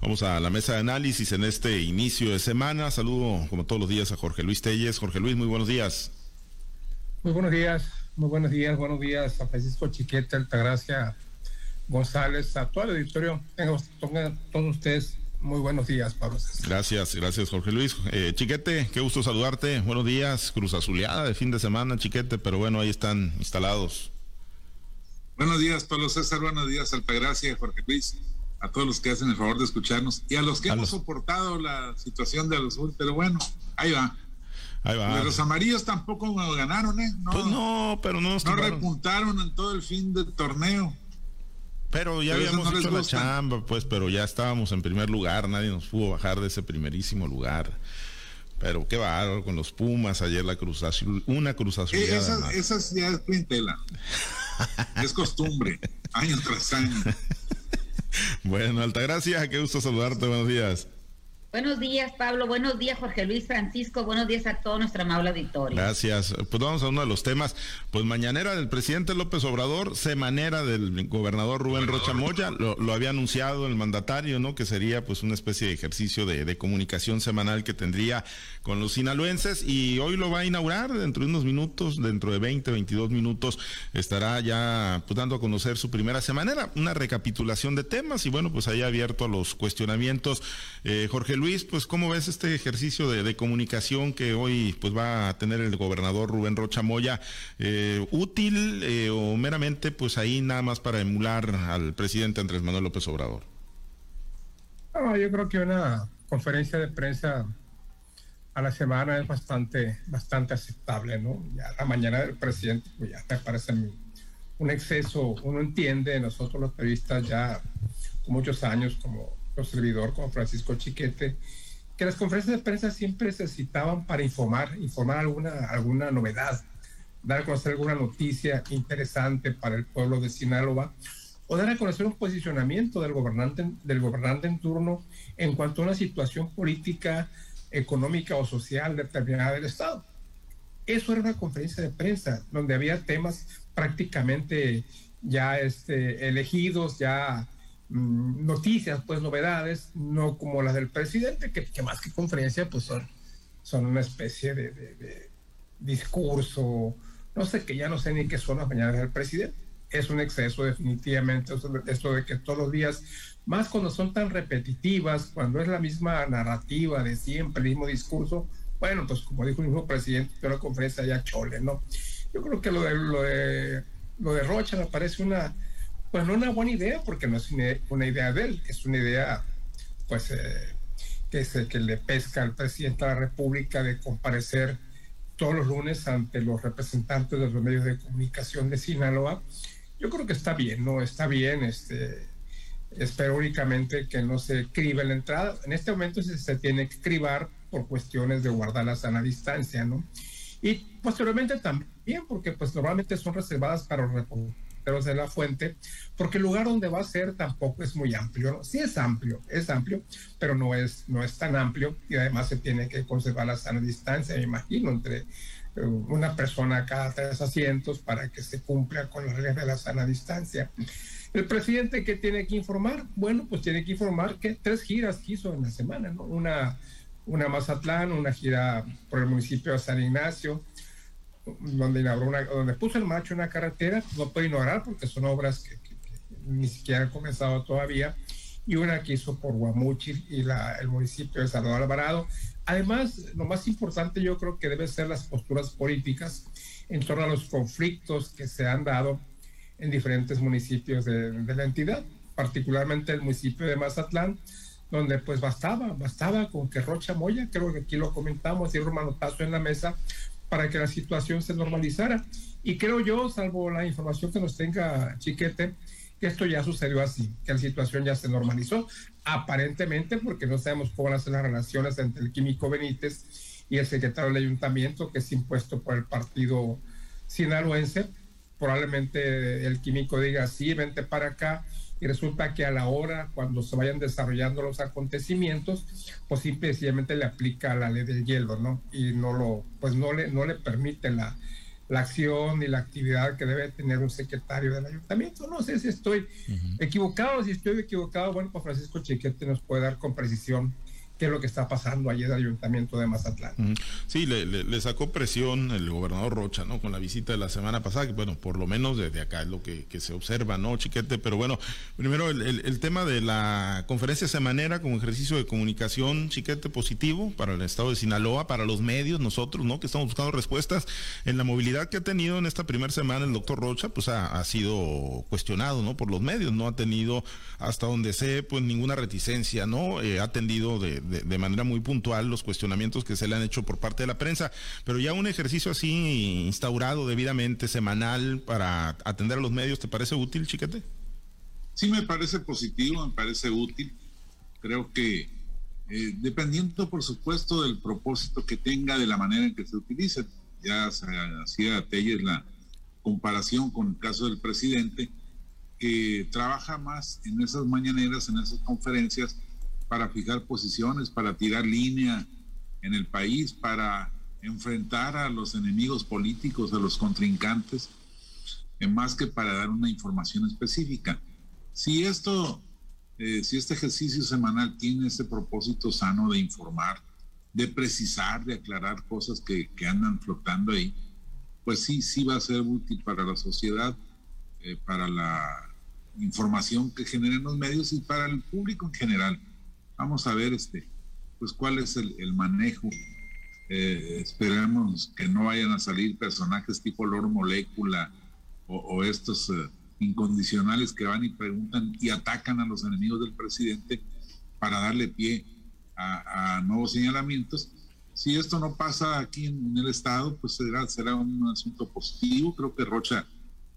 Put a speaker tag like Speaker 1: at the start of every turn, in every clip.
Speaker 1: Vamos a la mesa de análisis en este inicio de semana. Saludo como todos los días a Jorge Luis Telles. Jorge Luis, muy buenos días.
Speaker 2: Muy buenos días, muy buenos días, buenos días a Francisco Chiquete, Altagracia González, a todo el auditorio. Tengan todos ustedes muy buenos días, Pablo.
Speaker 1: Gracias, gracias, Jorge Luis. Eh, Chiquete, qué gusto saludarte. Buenos días, Cruz Azuleada de fin de semana, Chiquete, pero bueno, ahí están instalados.
Speaker 3: Buenos días, Pablo César. Buenos días, Altagracia, Jorge Luis. A todos los que hacen el favor de escucharnos y a los que hemos soportado la situación de los pero bueno, ahí va. Ahí va. los amarillos tampoco ganaron, ¿eh?
Speaker 1: No, pues no, pero no
Speaker 3: No repuntaron en todo el fin del torneo.
Speaker 1: Pero ya habíamos hecho la chamba, pues, pero ya estábamos en primer lugar, nadie nos pudo bajar de ese primerísimo lugar. Pero qué va con los Pumas, ayer la Cruz Azul, una Cruz Azul.
Speaker 3: Eh, esas, ya es clientela. es costumbre, año tras año.
Speaker 1: Bueno, Altagracia, qué gusto saludarte, buenos días.
Speaker 4: Buenos días, Pablo. Buenos días, Jorge Luis Francisco. Buenos días a todo nuestro amable auditorio.
Speaker 1: Gracias. Pues vamos a uno de los temas. Pues mañanera del presidente López Obrador, semanera del gobernador Rubén Rocha Moya. Lo, había anunciado el mandatario, ¿no? Que sería pues una especie de ejercicio de, comunicación semanal que tendría con los sinaloenses. Y hoy lo va a inaugurar dentro de unos minutos, dentro de 20, 22 minutos, estará ya pues, dando a conocer su primera semanera. Una recapitulación de temas y bueno, pues ahí abierto a los cuestionamientos. Eh, Jorge Luis, pues cómo ves este ejercicio de, comunicación que hoy pues va a tener el gobernador Rubén Rocha Moya, eh, útil eh, o meramente pues ahí nada más para emular al presidente Andrés Manuel López Obrador.
Speaker 2: Yo creo que una conferencia de prensa a la semana es bastante, bastante aceptable, ¿no? La mañana del presidente, pues ya me parece un exceso, uno entiende, nosotros los periodistas ya muchos años como servidor como Francisco Chiquete, que las conferencias de prensa siempre se citaban para informar, informar alguna, alguna novedad, dar a conocer alguna noticia interesante para el pueblo de Sinaloa o dar a conocer un posicionamiento del gobernante, del gobernante en turno en cuanto a una situación política, económica o social determinada del Estado. Eso era una conferencia de prensa donde había temas prácticamente ya este, elegidos, ya Mm, noticias, pues novedades, no como las del presidente, que, más que conferencia, pues son, son una especie de, discurso, no sé, que ya no sé ni qué son las mañanas del presidente. Es un exceso definitivamente esto de que todos los días, más cuando son tan repetitivas, cuando es la misma narrativa de siempre, el mismo discurso, bueno, pues como dijo el mismo presidente de la conferencia ya chole, ¿no? Yo creo que lo de, lo de, lo de Rocha me parece una, pues no una buena idea, porque no es una idea de él, es una idea, pues, eh, que, es, que le pesca al presidente de la República de comparecer todos los lunes ante los representantes de los medios de comunicación de Sinaloa. Yo creo que está bien, ¿no? Está bien, este, espero únicamente que no se cribe la entrada. En este momento se, se tiene que cribar por cuestiones de guardar la sana distancia, ¿no? Y posteriormente también, porque pues normalmente son reservadas para los de la fuente, porque el lugar donde va a ser tampoco es muy amplio. ¿no? Sí es amplio, es amplio, pero no es, no es tan amplio y además se tiene que conservar la sana distancia, me imagino, entre eh, una persona cada tres asientos para que se cumpla con las reglas de la sana distancia. El presidente que tiene que informar, bueno, pues tiene que informar que tres giras hizo en la semana, ¿no? Una, una Mazatlán, una gira por el municipio de San Ignacio, donde una, donde puso en marcha una carretera, no puede ignorar porque son obras que, ni siquiera han comenzado todavía, y una que hizo por Guamuchil y la, el municipio de Salvador Alvarado. Además, lo más importante yo creo que deben ser las posturas políticas en torno a los conflictos que se han dado en diferentes municipios de, de la entidad, particularmente el municipio de Mazatlán, donde pues bastaba, bastaba con que Rocha Moya, creo que aquí lo comentamos, y un manotazo en la mesa para que la situación se normalizara. Y creo yo, salvo la información que nos tenga Chiquete, que esto ya sucedió así, que la situación ya se normalizó, aparentemente porque no sabemos cómo van a ser las relaciones entre el químico Benítez y el secretario del ayuntamiento, que es impuesto por el partido sinaloense. Probablemente el químico diga, sí, vente para acá, y resulta que a la hora, cuando se vayan desarrollando los acontecimientos, pues simplemente le aplica la ley del hielo, ¿no? Y no lo, pues no le, no le permite la, la acción y la actividad que debe tener un secretario del ayuntamiento. No sé si estoy equivocado, si estoy equivocado, bueno, pues Francisco Chiquete nos puede dar con precisión qué es lo que está pasando allí en el Ayuntamiento de Mazatlán.
Speaker 1: Sí, le, sacó presión el gobernador Rocha, ¿no? Con la visita de la semana pasada, que bueno, por lo menos desde acá es lo que, se observa, ¿no, Chiquete? Pero bueno, primero el, tema de la conferencia semanera como ejercicio de comunicación, Chiquete, positivo para el estado de Sinaloa, para los medios, nosotros, ¿no? Que estamos buscando respuestas en la movilidad que ha tenido en esta primera semana el doctor Rocha, pues ha, sido cuestionado, ¿no? Por los medios, no ha tenido, hasta donde sé, pues ninguna reticencia, ¿no? Eh, ha atendido de de, manera muy puntual los cuestionamientos que se le han hecho por parte de la prensa, pero ya un ejercicio así instaurado debidamente, semanal, para atender a los medios, ¿te parece útil, chiquete?
Speaker 3: Sí, me parece positivo, me parece útil. Creo que eh, dependiendo, por supuesto, del propósito que tenga, de la manera en que se utilice, ya se hacía Telles la comparación con el caso del presidente, que trabaja más en esas mañaneras, en esas conferencias, para fijar posiciones, para tirar línea en el país, para enfrentar a los enemigos políticos, a los contrincantes, en más que para dar una información específica. Si esto, eh, si este ejercicio semanal tiene ese propósito sano de informar, de precisar, de aclarar cosas que, andan flotando ahí, pues sí, sí va a ser útil para la sociedad, eh, para la información que generen los medios y para el público en general. Vamos a ver este, pues cuál es el, manejo. Eh, esperemos que no vayan a salir personajes tipo Lord Molécula o, estos eh, incondicionales que van y preguntan y atacan a los enemigos del presidente para darle pie a, nuevos señalamientos. Si esto no pasa aquí en, el Estado, pues será, será un asunto positivo. Creo que Rocha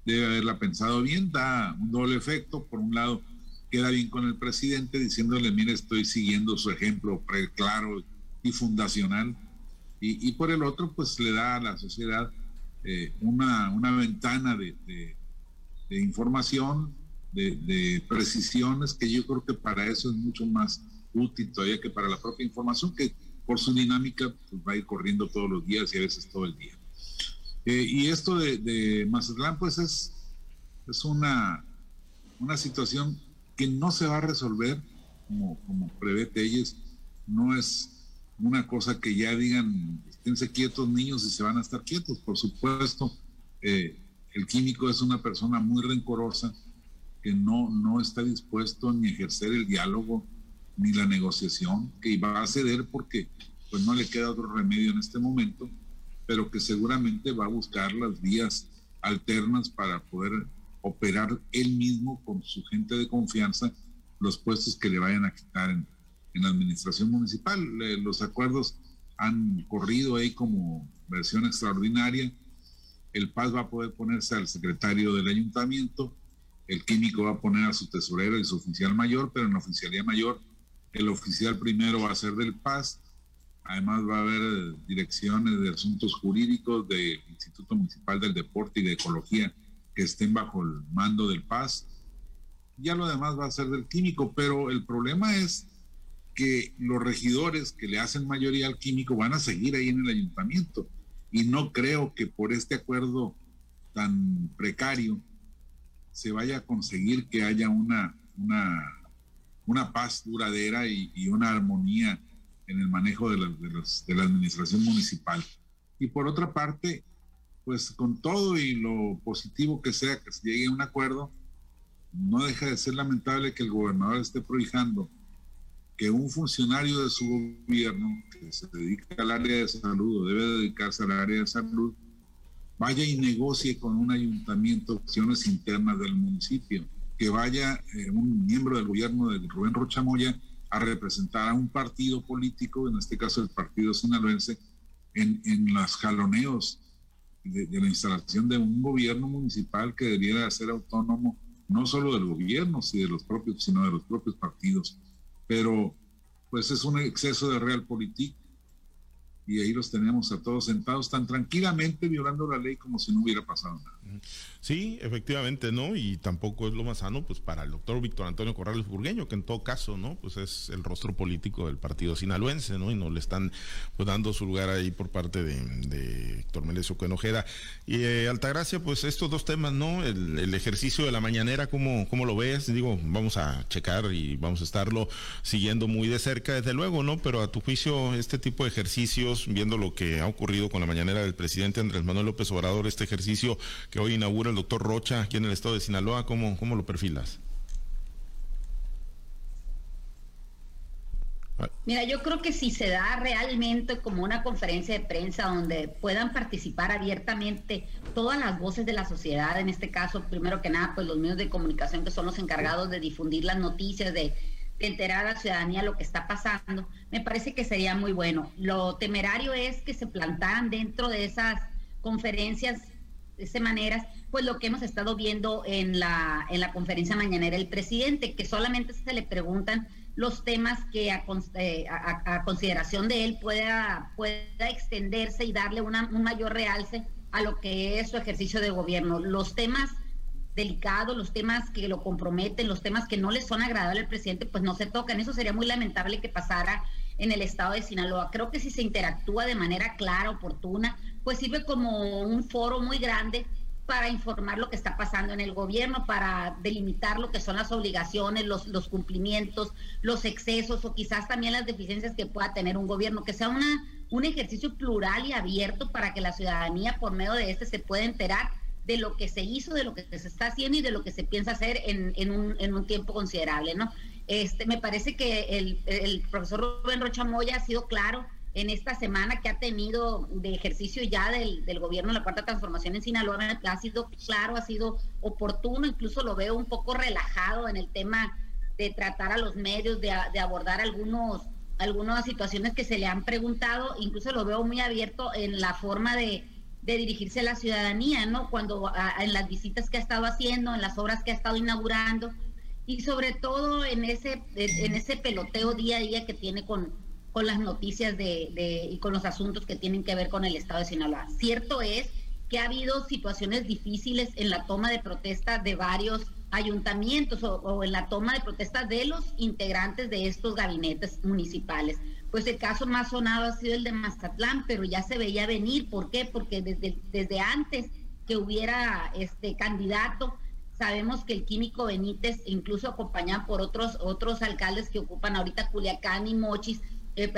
Speaker 3: debe haberla pensado bien, da un doble efecto. Por un lado, queda bien con el presidente diciéndole, mire, estoy siguiendo su ejemplo claro y fundacional. Y, por el otro, pues le da a la sociedad eh, una, una, ventana de, información, de, precisiones, que yo creo que para eso es mucho más útil todavía que para la propia información, que por su dinámica pues, va a ir corriendo todos los días y a veces todo el día. Eh, y esto de, de, Mazatlán, pues es, es una, una situación que no se va a resolver como, como prevé Telles, no es una cosa que ya digan, esténse quietos niños y se van a estar quietos. Por supuesto, eh, el químico es una persona muy rencorosa que no, no está dispuesto ni a ejercer el diálogo ni la negociación, que va a ceder porque pues no le queda otro remedio en este momento, pero que seguramente va a buscar las vías alternas para poder operar él mismo con su gente de confianza los puestos que le vayan a quitar en, la administración municipal. los acuerdos han corrido ahí como versión extraordinaria. El PAS va a poder ponerse al secretario del ayuntamiento, el químico va a poner a su tesorero y su oficial mayor, pero en la oficialía mayor el oficial primero va a ser del PAS. Además va a haber direcciones de asuntos jurídicos del Instituto Municipal del Deporte y de Ecología que estén bajo el mando del Paz. Ya lo demás va a ser del químico, pero el problema es que los regidores que le hacen mayoría al químico van a seguir ahí en el ayuntamiento. Y no creo que por este acuerdo tan precario se vaya a conseguir que haya una, una, paz duradera y, una armonía en el manejo de la administración municipal. Y por otra parte, pues con todo y lo positivo que sea que se llegue a un acuerdo, no deja de ser lamentable que el gobernador esté prohijando que un funcionario de su gobierno que se dedica al área de salud o debe dedicarse al área de salud, vaya y negocie con un ayuntamiento acciones internas del municipio, que vaya eh, un miembro del gobierno de Rubén Rochamoya a representar a un partido político, en este caso el partido sinaloense, en, en los jaloneos de, la instalación de un gobierno municipal que debiera ser autónomo, no solo del gobierno, sino de los propios, sino de los propios partidos. Pero pues es un exceso de realpolitik y ahí los tenemos a todos sentados tan tranquilamente violando la ley como si no hubiera pasado nada.
Speaker 1: Sí, efectivamente, ¿no? Y tampoco es lo más sano, pues, para el doctor Víctor Antonio Corrales Burgueño, que en todo caso, ¿no? Pues es el rostro político del partido sinaloense, ¿no? Y no le están pues, dando su lugar ahí por parte de, de Héctor Melesio Cuenojeda. Y eh, Altagracia, pues estos dos temas, ¿no? El, ejercicio de la mañanera, ¿cómo, ¿cómo lo ves? Digo, vamos a checar y vamos a estarlo siguiendo muy de cerca, desde luego, ¿no? Pero a tu juicio, este tipo de ejercicios, viendo lo que ha ocurrido con la mañanera del presidente Andrés Manuel López Obrador, este ejercicio que hoy inaugura el doctor Rocha aquí en el estado de Sinaloa, ¿cómo, cómo lo perfilas?
Speaker 4: Mira, yo creo que si se da realmente como una conferencia de prensa donde puedan participar abiertamente todas las voces de la sociedad, en este caso, primero que nada, pues los medios de comunicación que son los encargados de difundir las noticias, de, de enterar a la ciudadanía lo que está pasando, me parece que sería muy bueno. Lo temerario es que se plantaran dentro de esas conferencias de esa manera, pues lo que hemos estado viendo en la, en la conferencia mañanera el presidente, que solamente se le preguntan los temas que a, eh, consideración de él pueda, pueda extenderse y darle una, un mayor realce a lo que es su ejercicio de gobierno. Los temas delicados, los temas que lo comprometen, los temas que no le son agradables al presidente, pues no se tocan. Eso sería muy lamentable que pasara en el estado de Sinaloa. Creo que si se interactúa de manera clara, oportuna, pues sirve como un foro muy grande para informar lo que está pasando en el gobierno, para delimitar lo que son las obligaciones, los, los cumplimientos, los excesos o quizás también las deficiencias que pueda tener un gobierno, que sea una, un ejercicio plural y abierto para que la ciudadanía por medio de este se pueda enterar de lo que se hizo, de lo que se está haciendo y de lo que se piensa hacer en, en, un, en un tiempo considerable, ¿no? Este, me parece que el, el profesor Rubén Rocha Moya ha sido claro en esta semana que ha tenido de ejercicio ya del, del gobierno de la Cuarta Transformación en Sinaloa, ha sido claro, ha sido oportuno, incluso lo veo un poco relajado en el tema de tratar a los medios, de, de abordar algunos algunas situaciones que se le han preguntado, incluso lo veo muy abierto en la forma de, de dirigirse a la ciudadanía, ¿no? Cuando en las visitas que ha estado haciendo, en las obras que ha estado inaugurando y sobre todo en ese en ese peloteo día a día que tiene con con las noticias de, y con los asuntos que tienen que ver con el estado de Sinaloa. Cierto es que ha habido situaciones difíciles en la toma de protesta de varios ayuntamientos o, en la toma de protesta de los integrantes de estos gabinetes municipales. Pues el caso más sonado ha sido el de Mazatlán, pero ya se veía venir. ¿Por qué? Porque desde, desde antes que hubiera este candidato, sabemos que el químico Benítez, incluso acompañado por otros, otros alcaldes que ocupan ahorita Culiacán y Mochis, eh,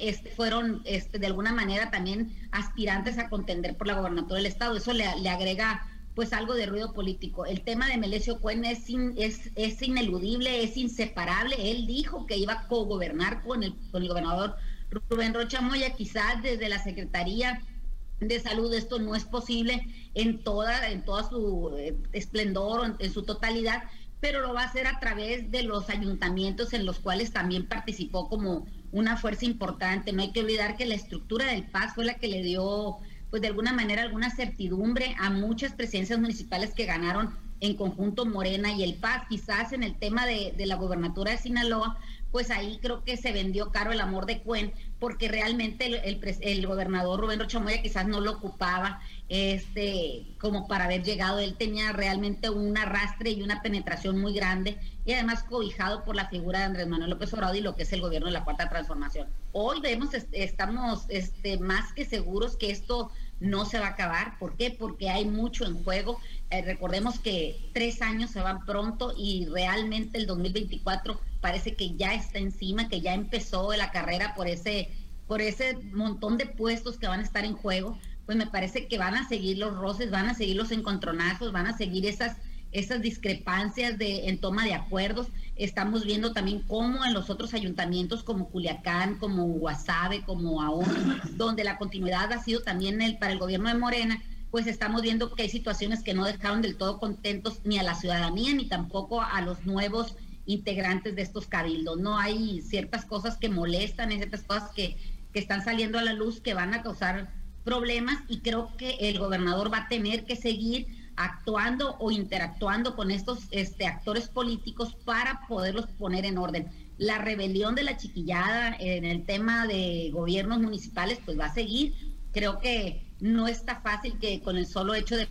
Speaker 4: este, fueron este, de alguna manera también aspirantes a contender por la gobernatura del estado. Eso le, agrega pues algo de ruido político. El tema de Melesio Cuen es, es, es, ineludible, es inseparable. Él dijo que iba a cogobernar con el, con el gobernador Rubén Rocha Moya, quizás desde la Secretaría de Salud esto no es posible en toda, en toda su eh, esplendor, en su totalidad, pero lo va a hacer a través de los ayuntamientos en los cuales también participó como una fuerza importante. No hay que olvidar que la estructura del PAS fue la que le dio, pues de alguna manera, alguna certidumbre a muchas presidencias municipales que ganaron en conjunto Morena y el PAS. Quizás en el tema de, de la gobernatura de Sinaloa, pues ahí creo que se vendió caro el amor de Cuen, porque realmente el, el, gobernador Rubén Rochamoya quizás no lo ocupaba este, como para haber llegado. Él tenía realmente un arrastre y una penetración muy grande y además cobijado por la figura de Andrés Manuel López Obrador y lo que es el gobierno de la Cuarta Transformación. Hoy vemos, estamos este, más que seguros que esto no se va a acabar. ¿Por qué? Porque hay mucho en juego. Eh, recordemos que tres años se van pronto y realmente el 2024 parece que ya está encima, que ya empezó la carrera por ese, por ese montón de puestos que van a estar en juego, pues me parece que van a seguir los roces, van a seguir los encontronazos, van a seguir esas, esas discrepancias de, en toma de acuerdos. Estamos viendo también cómo en los otros ayuntamientos como Culiacán, como Guasave, como Aún, donde la continuidad ha sido también para el gobierno de Morena, pues estamos viendo que hay situaciones que no dejaron del todo contentos ni a la ciudadanía ni tampoco a los nuevos integrantes de estos cabildos. No hay ciertas cosas que molestan, ciertas cosas que, que están saliendo a la luz que van a causar problemas y creo que el gobernador va a tener que seguir actuando o interactuando con estos este, actores políticos para poderlos poner en orden. la rebelión de la chiquillada en el tema de gobiernos municipales pues va a seguir. Creo que no está fácil que con el solo hecho de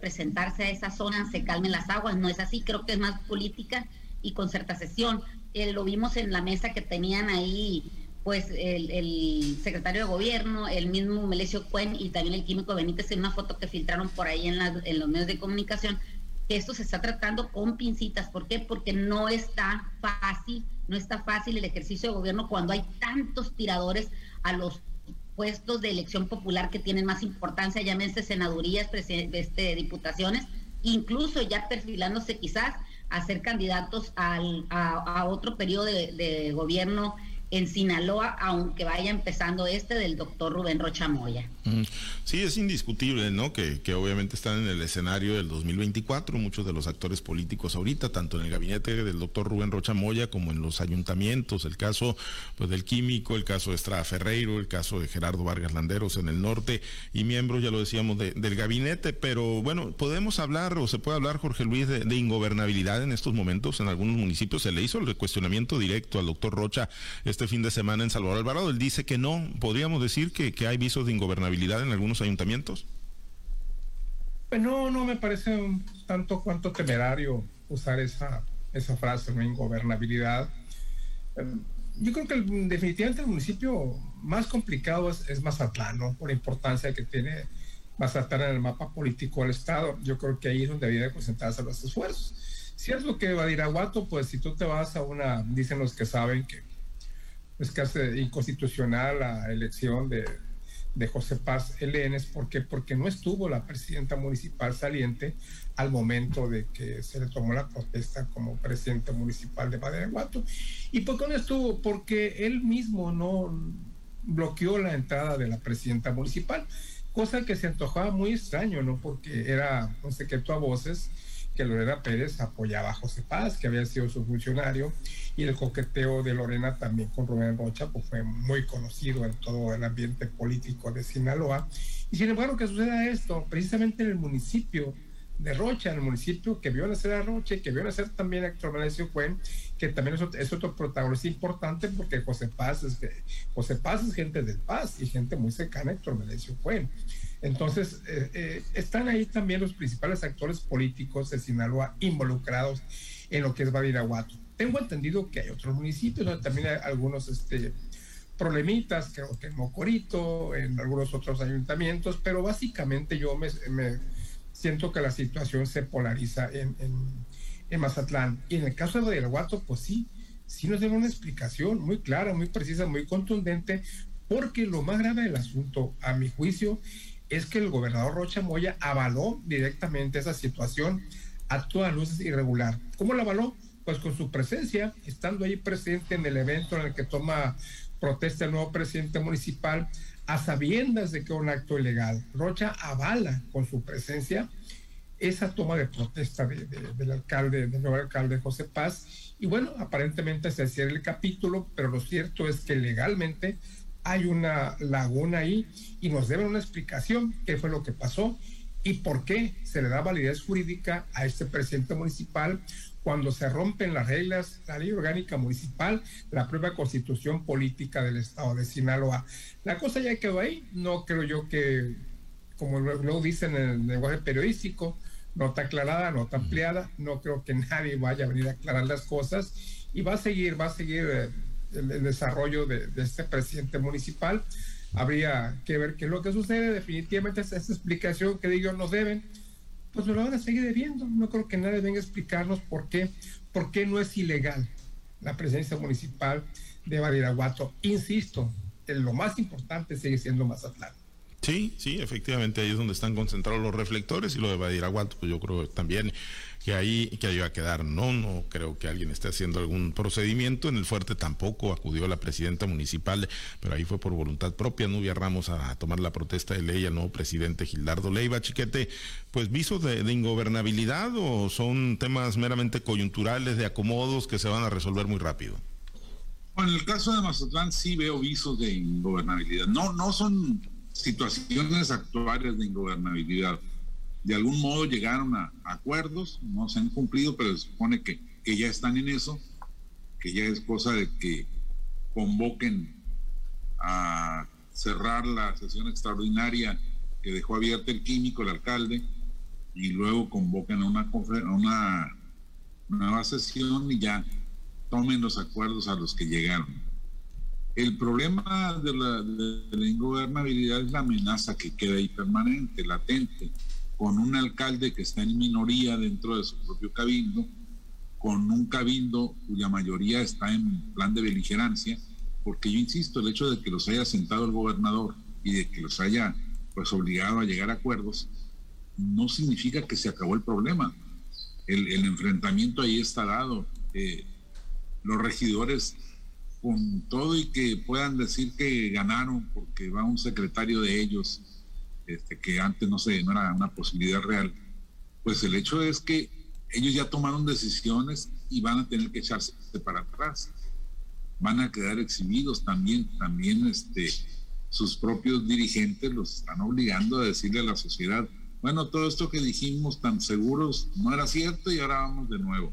Speaker 4: presentarse a esa zona se calmen las aguas, no es así, creo que es más política y concertación. Eh, lo vimos en la mesa que tenían ahí pues el, secretario de gobierno, el mismo Melesio Cuen y también el químico Benítez en una foto que filtraron por ahí en, en los medios de comunicación, que esto se está tratando con pincitas. ¿Por qué? Porque no está fácil, no está fácil el ejercicio de gobierno cuando hay tantos tiradores a los puestos de elección popular que tienen más importancia, llámense senadurías, este, diputaciones, incluso ya perfilándose quizás a candidatos al, a, otro periodo de gobierno en Sinaloa, aunque vaya empezando este del doctor Rubén Rocha Moya.
Speaker 1: Sí, es indiscutible, ¿no? Que, que, obviamente están en el escenario del 2024 muchos de los actores políticos ahorita, tanto en el gabinete del doctor Rubén Rocha Moya como en los ayuntamientos, el caso pues, del químico, el caso de Estrada Ferreiro, el caso de Gerardo Vargas Landeros en el norte y miembros, ya lo decíamos, del gabinete, pero bueno, podemos hablar o se puede hablar, Jorge Luis, de, de ingobernabilidad en estos momentos en algunos municipios. Se le hizo el cuestionamiento directo al doctor Rocha este fin de semana en Salvador Alvarado. Él dice que no. ¿Podríamos decir que, que hay visos de ingobernabilidad en algunos ayuntamientos?
Speaker 2: Pues no, no me parece un tanto cuanto temerario usar esa, esa frase, ¿no? ingobernabilidad. Em, yo creo que definitivamente el municipio más complicado es, es Mazatlán, ¿no? por la importancia que tiene Mazatlán en el mapa político del Estado. Yo creo que ahí es donde debería concentrarse los esfuerzos. Si es lo que va a ir a Guato, pues si tú te vas a una, dicen los que saben que es casi inconstitucional la elección de, de José Paz Elenes. ¿Por qué? Porque no estuvo la presidenta municipal saliente al momento de que se le tomó la protesta como presidente municipal de Badiraguato. ¿Y por qué no estuvo? Porque él mismo no bloqueó la entrada de la presidenta municipal, cosa que se antojaba muy extraño, ¿no? Porque era un secreto a voces que Lorena Pérez apoyaba a José Paz, que había sido su funcionario, y el coqueteo de Lorena también con Rubén Rocha pues fue muy conocido en todo el ambiente político de Sinaloa. Y sin embargo, que suceda esto, precisamente en el municipio de Rocha, en el municipio que vio nacer a Rocha, que vio nacer también a Héctor Menecio Cuen, que también es otro, protagonista importante porque José Paz es, gente del Paz y gente muy cercana a Héctor Menecio Cuen. Entonces, eh, eh, están ahí también los principales actores políticos de Sinaloa involucrados en lo que es Badiraguato. Tengo entendido que hay otros municipios donde también hay algunos este, problemitas, creo que en Mocorito, en algunos otros ayuntamientos, pero básicamente yo me, siento que la situación se polariza en, Mazatlán. Y en el caso de Badiraguato, pues sí, sí nos dieron una explicación muy clara, muy precisa, muy contundente, porque lo más grave del asunto, a mi juicio, es que el gobernador Rocha Moya avaló directamente esa situación a todas luces irregular. ¿Cómo la avaló? Pues con su presencia, estando ahí presente en el evento en el que toma protesta el nuevo presidente municipal, a sabiendas de que es un acto ilegal. Rocha avala con su presencia esa toma de protesta del alcalde, del nuevo alcalde José Paz. Y bueno, aparentemente se cierra el capítulo, pero lo cierto es que legalmente hay una laguna ahí y nos deben una explicación qué fue lo que pasó y por qué se le da validez jurídica a este presidente municipal cuando se rompen las reglas, la ley orgánica municipal, la propia constitución política del estado de Sinaloa. La cosa ya quedó ahí, no creo yo que, como luego dicen en el lenguaje periodístico, nota aclarada, nota ampliada, no creo que nadie vaya a venir a aclarar las cosas y va a seguir, va a seguir eh, el, desarrollo de, este presidente municipal. Habría que ver qué es lo que sucede. Definitivamente esa, explicación que digo nos deben, pues lo van a seguir debiendo. No creo que nadie venga a explicarnos por qué, por qué no es ilegal la presencia municipal de Badiraguato. Insisto, lo más importante sigue siendo Mazatlán.
Speaker 1: Sí, sí, efectivamente ahí es donde están concentrados los reflectores y lo de Badiraguato, pues yo creo también que ahí, que ahí va a quedar. No, no creo que alguien esté haciendo algún procedimiento. En el fuerte tampoco acudió la presidenta municipal, pero ahí fue por voluntad propia. Nubia Ramos a, tomar la protesta de ley al nuevo presidente Gildardo Leiva. Chiquete, pues visos de, de ingobernabilidad o son temas meramente coyunturales, de acomodos que se van a resolver muy rápido.
Speaker 3: Bueno, en el caso de Mazatlán sí veo visos de ingobernabilidad. No, no son situaciones actuales de ingobernabilidad. De algún modo llegaron a, acuerdos, no se han cumplido, pero se supone que, que ya están en eso, que ya es cosa de que convoquen a cerrar la sesión extraordinaria que dejó abierta el químico, el alcalde, y luego convoquen a una, una nueva sesión y ya tomen los acuerdos a los que llegaron. El problema de la, de la ingobernabilidad es la amenaza que queda ahí permanente, latente, con un alcalde que está en minoría dentro de su propio cabildo, con un cabildo cuya mayoría está en plan de beligerancia, porque yo insisto, el hecho de que los haya sentado el gobernador y de que los haya pues obligado a llegar a acuerdos, no significa que se acabó el problema. El, enfrentamiento ahí está dado. Eh, los regidores, con todo y que puedan decir que ganaron porque va un secretario de ellos, este, que antes no, sé, no era una posibilidad real, pues el hecho es que ellos ya tomaron decisiones y van a tener que echarse para atrás van a quedar exhibidos también, también este, sus propios dirigentes los están obligando a decirle a la sociedad, bueno, todo esto que dijimos tan seguros no era cierto y ahora vamos de nuevo.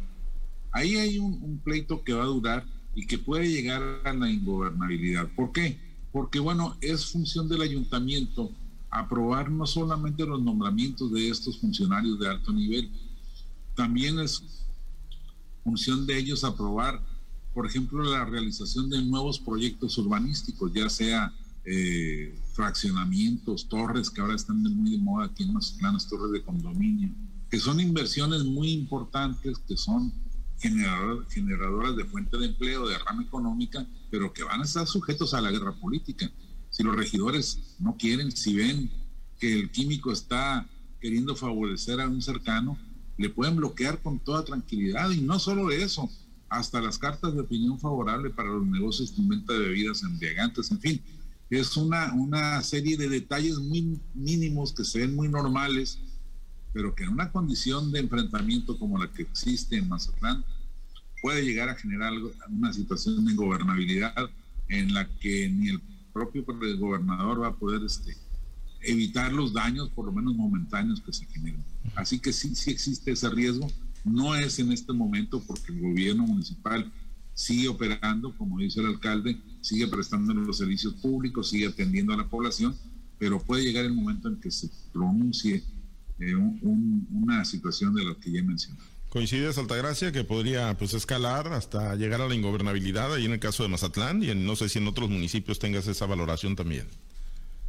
Speaker 3: Ahí hay un, un pleito que va a durar y que puede llegar a la ingobernabilidad. ¿Por qué? Porque, bueno, es función del ayuntamiento aprobar no solamente los nombramientos de estos funcionarios de alto nivel, también es función de ellos aprobar por ejemplo, la realización de nuevos proyectos urbanísticos, ya sea eh, fraccionamientos, torres que ahora están muy de moda aquí en planas torres de condominio, que son inversiones muy importantes, que son generadoras de fuente de empleo, de rama económica, pero que van a estar sujetos a la guerra política. Si los regidores no quieren, si ven que el químico está queriendo favorecer a un cercano, le pueden bloquear con toda tranquilidad. Y no solo eso, hasta las cartas de opinión favorable para los negocios de venta de bebidas embriagantes, en fin. Es una, una serie de detalles muy mínimos que se ven muy normales, pero que en una condición de enfrentamiento como la que existe en Mazatlán puede llegar a generar una situación de ingobernabilidad en la que ni el propio gobernador va a poder este, evitar los daños, por lo menos momentáneos, que se generen. Así que sí, sí existe ese riesgo no es en este momento porque el gobierno municipal sigue operando, como dice el alcalde, sigue prestando los servicios públicos, sigue atendiendo a la población, pero puede llegar el momento en que se pronuncie eh, una situación de la que ya he mencionado.
Speaker 1: ¿Coincide Altagracia que podría pues escalar hasta llegar a la ingobernabilidad ahí en el caso de Mazatlán y en, no sé si en otros municipios tengas esa valoración también?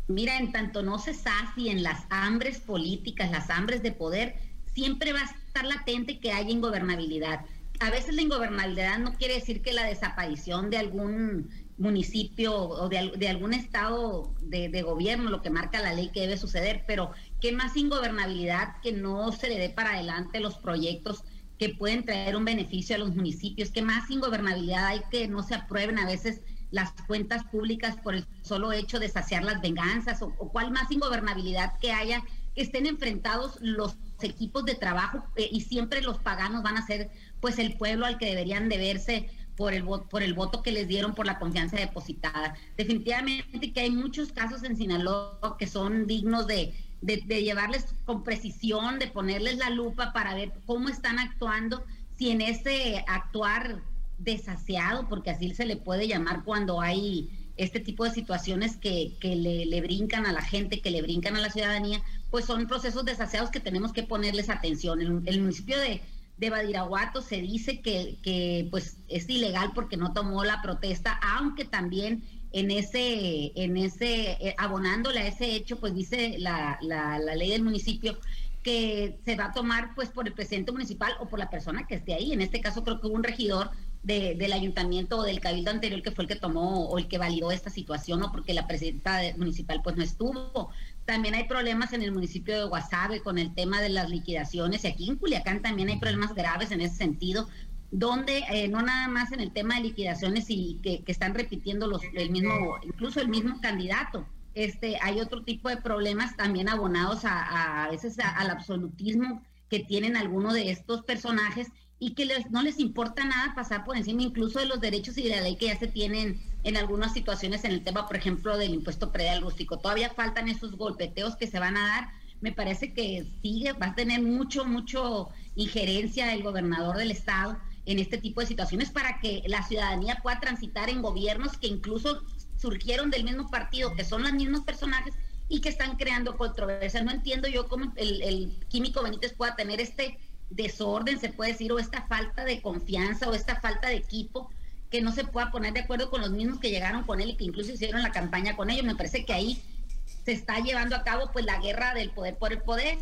Speaker 4: Mira, en tanto no se sacie en las hambres políticas, las hambres de poder, siempre va a estar latente que haya ingobernabilidad. A veces la ingobernabilidad no quiere decir que la desaparición de algún municipio o de, algún estado de, gobierno, lo que marca la ley que debe suceder, pero qué más ingobernabilidad que no se le dé para adelante los proyectos que pueden traer un beneficio a los municipios, qué más ingobernabilidad hay que no se aprueben a veces las cuentas públicas por el solo hecho de saciar las venganzas o, o cuál más ingobernabilidad que haya que estén enfrentados los equipos de trabajo eh, y siempre los paganos van a ser pues el pueblo al que deberían deberse por el, por el voto que les dieron por la confianza depositada. Definitivamente que hay muchos casos en Sinaloa que son dignos de, de, llevarles con precisión, de ponerles la lupa para ver cómo están actuando, si en ese actuar desaseado, porque así se le puede llamar cuando hay este tipo de situaciones que, que le, brincan a la gente, que le brincan a la ciudadanía, pues son procesos desaseados que tenemos que ponerles atención. El, el municipio de, de, Badiraguato se dice que, que, pues es ilegal porque no tomó la protesta, aunque también en ese, en ese, eh, abonándole a ese hecho, pues dice la, la, ley del municipio que se va a tomar pues por el presidente municipal o por la persona que esté ahí. En este caso creo que hubo un regidor del ayuntamiento o del cabildo anterior que fue el que tomó o el que validó esta situación o porque la presidenta municipal pues no estuvo. También hay problemas en el municipio de Guasave con el tema de las liquidaciones y aquí en Culiacán también hay problemas graves en ese sentido donde eh, no nada más en el tema de liquidaciones y que, están repitiendo los el mismo incluso el mismo candidato este hay otro tipo de problemas también abonados a, a, veces al absolutismo que tienen algunos de estos personajes y que les, no les importa nada pasar por encima incluso de los derechos y de la ley que ya se tienen en algunas situaciones en el tema, por ejemplo, del impuesto predial rústico. Todavía faltan esos golpeteos que se van a dar. Me parece que sigue, va a tener mucho, mucho injerencia el gobernador del estado en este tipo de situaciones para que la ciudadanía pueda transitar en gobiernos que incluso surgieron del mismo partido, que son los mismos personajes y que están creando controversias. No entiendo yo cómo el, el químico Benítez pueda tener este desorden, se puede decir, o esta falta de confianza o esta falta de equipo que no se pueda poner de acuerdo con los mismos que llegaron con él y que incluso hicieron la campaña con ellos. Me parece que ahí se está llevando a cabo pues la guerra del poder por el poder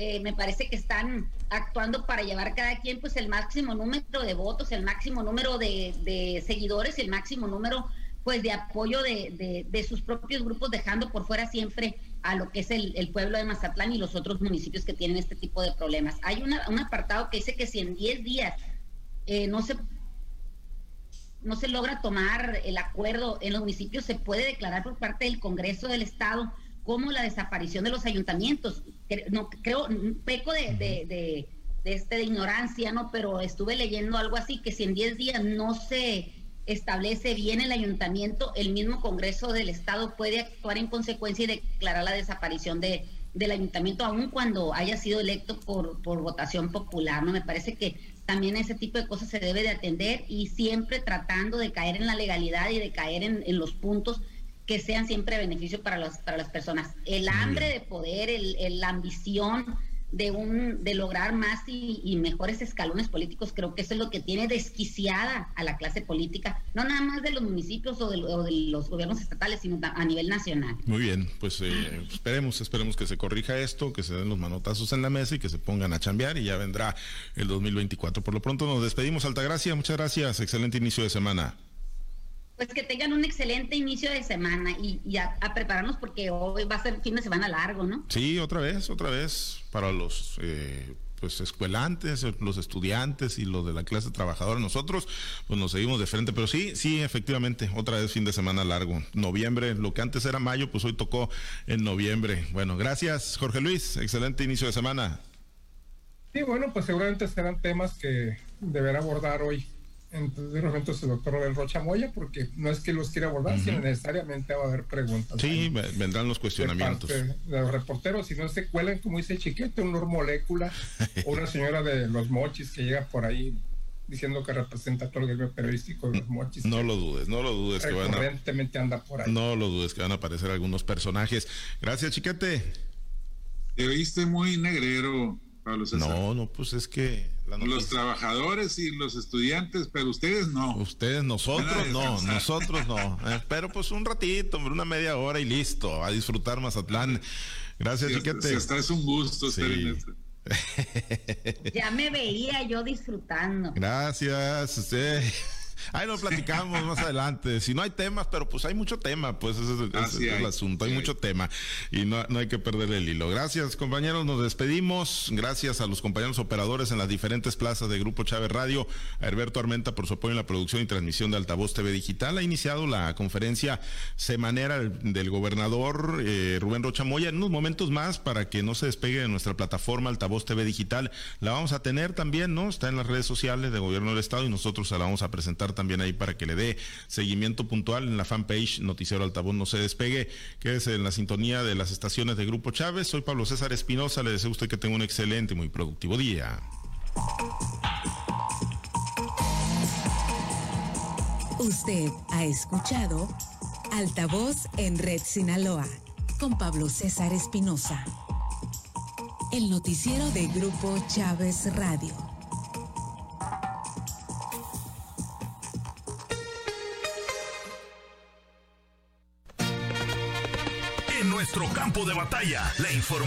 Speaker 4: eh, me parece que están actuando para llevar cada quien pues el máximo número de votos, el máximo número de, seguidores, el máximo número pues de apoyo de, sus propios grupos, dejando por fuera siempre a lo que es el, pueblo de Mazatlán y los otros municipios que tienen este tipo de problemas. Hay un apartado que dice que si en 10 días eh, no se no se logra tomar el acuerdo en los municipios, se puede declarar por parte del Congreso del Estado como la desaparición de los ayuntamientos. No, creo, peco de, de, este, de ignorancia, ¿no? Pero estuve leyendo algo así, que si en 10 días no se establece bien el ayuntamiento, el mismo Congreso del Estado puede actuar en consecuencia y declarar la desaparición de, del ayuntamiento, aun cuando haya sido electo por, por votación popular, ¿no? Me parece que también ese tipo de cosas se debe de atender y siempre tratando de caer en la legalidad y de caer en, en los puntos que sean siempre beneficio para, los, para las personas. El hambre de poder, el, la ambición de, un, de lograr más y, mejores escalones políticos, creo que eso es lo que tiene desquiciada a la clase política, no nada más de los municipios o de, los gobiernos estatales, sino a nivel nacional.
Speaker 1: Muy bien, pues eh, esperemos, esperemos que se corrija esto, que se den los manotazos en la mesa y que se pongan a chambear y ya vendrá el 2024. Por lo pronto nos despedimos, Altagracia, muchas gracias, excelente inicio de semana
Speaker 4: pues que tengan un excelente inicio de semana y, a, prepararnos porque hoy va a ser fin de semana largo, ¿no?
Speaker 1: Sí, otra vez, otra vez, para los eh, pues escuelantes, los estudiantes y los de la clase trabajadora. Nosotros, pues nos seguimos de frente, pero sí, sí, efectivamente, otra vez fin de semana largo. Noviembre, lo que antes era mayo, pues hoy tocó en noviembre. Bueno, gracias, Jorge Luis, excelente inicio de semana.
Speaker 2: Sí, bueno, pues seguramente serán temas que deberá abordar hoy entonces momentos el doctor Robert Rocha Moya, porque no es que los quiera abordar, sino necesariamente va a haber preguntas.
Speaker 1: Sí, vendrán los cuestionamientos.
Speaker 2: De, los reporteros, si no se cuelan, como dice Chiquete, una molécula o una señora de los mochis que llega por ahí diciendo que representa todo el gremio periodístico de los mochis.
Speaker 1: No lo dudes, no lo dudes
Speaker 2: que van a, anda por ahí.
Speaker 1: No lo dudes que van a aparecer algunos personajes. Gracias, Chiquete.
Speaker 3: Te viste muy negrero,
Speaker 1: no, no, pues es que...
Speaker 3: Los trabajadores y los estudiantes, pero ustedes no.
Speaker 1: Ustedes, nosotros no, nosotros no. Eh, pero pues un ratito, una media hora y listo, a disfrutar Mazatlán. Gracias, Chiquete.
Speaker 3: Hasta es un gusto estar en
Speaker 4: esto. ya me veía yo disfrutando.
Speaker 1: Gracias. Usted. Ahí lo platicamos más adelante. Si no hay temas, pero pues hay mucho tema, pues ese es, el asunto. Hay mucho tema y no, no, hay que perder el hilo. Gracias, compañeros. Nos despedimos. Gracias a los compañeros operadores en las diferentes plazas de Grupo Chávez Radio, a Herberto Armenta por su apoyo en la producción y transmisión de Altavoz TV Digital. Ha iniciado la conferencia semanera del gobernador eh, Rubén Rocha Moya en unos momentos más para que no se despegue de nuestra plataforma Altavoz TV Digital. La vamos a tener también, ¿no? Está en las redes sociales de Gobierno del Estado y nosotros la vamos a presentar también ahí para que le dé seguimiento puntual en la fanpage Noticiero Altavoz No se despegue, que es en la sintonía de las estaciones de Grupo Chávez. Soy Pablo César Espinosa, le deseo a usted que tenga un excelente y muy productivo día.
Speaker 5: Usted ha escuchado Altavoz en Red Sinaloa con Pablo César Espinosa. El noticiero de Grupo Chávez Radio.
Speaker 6: Nuestro campo de batalla. La información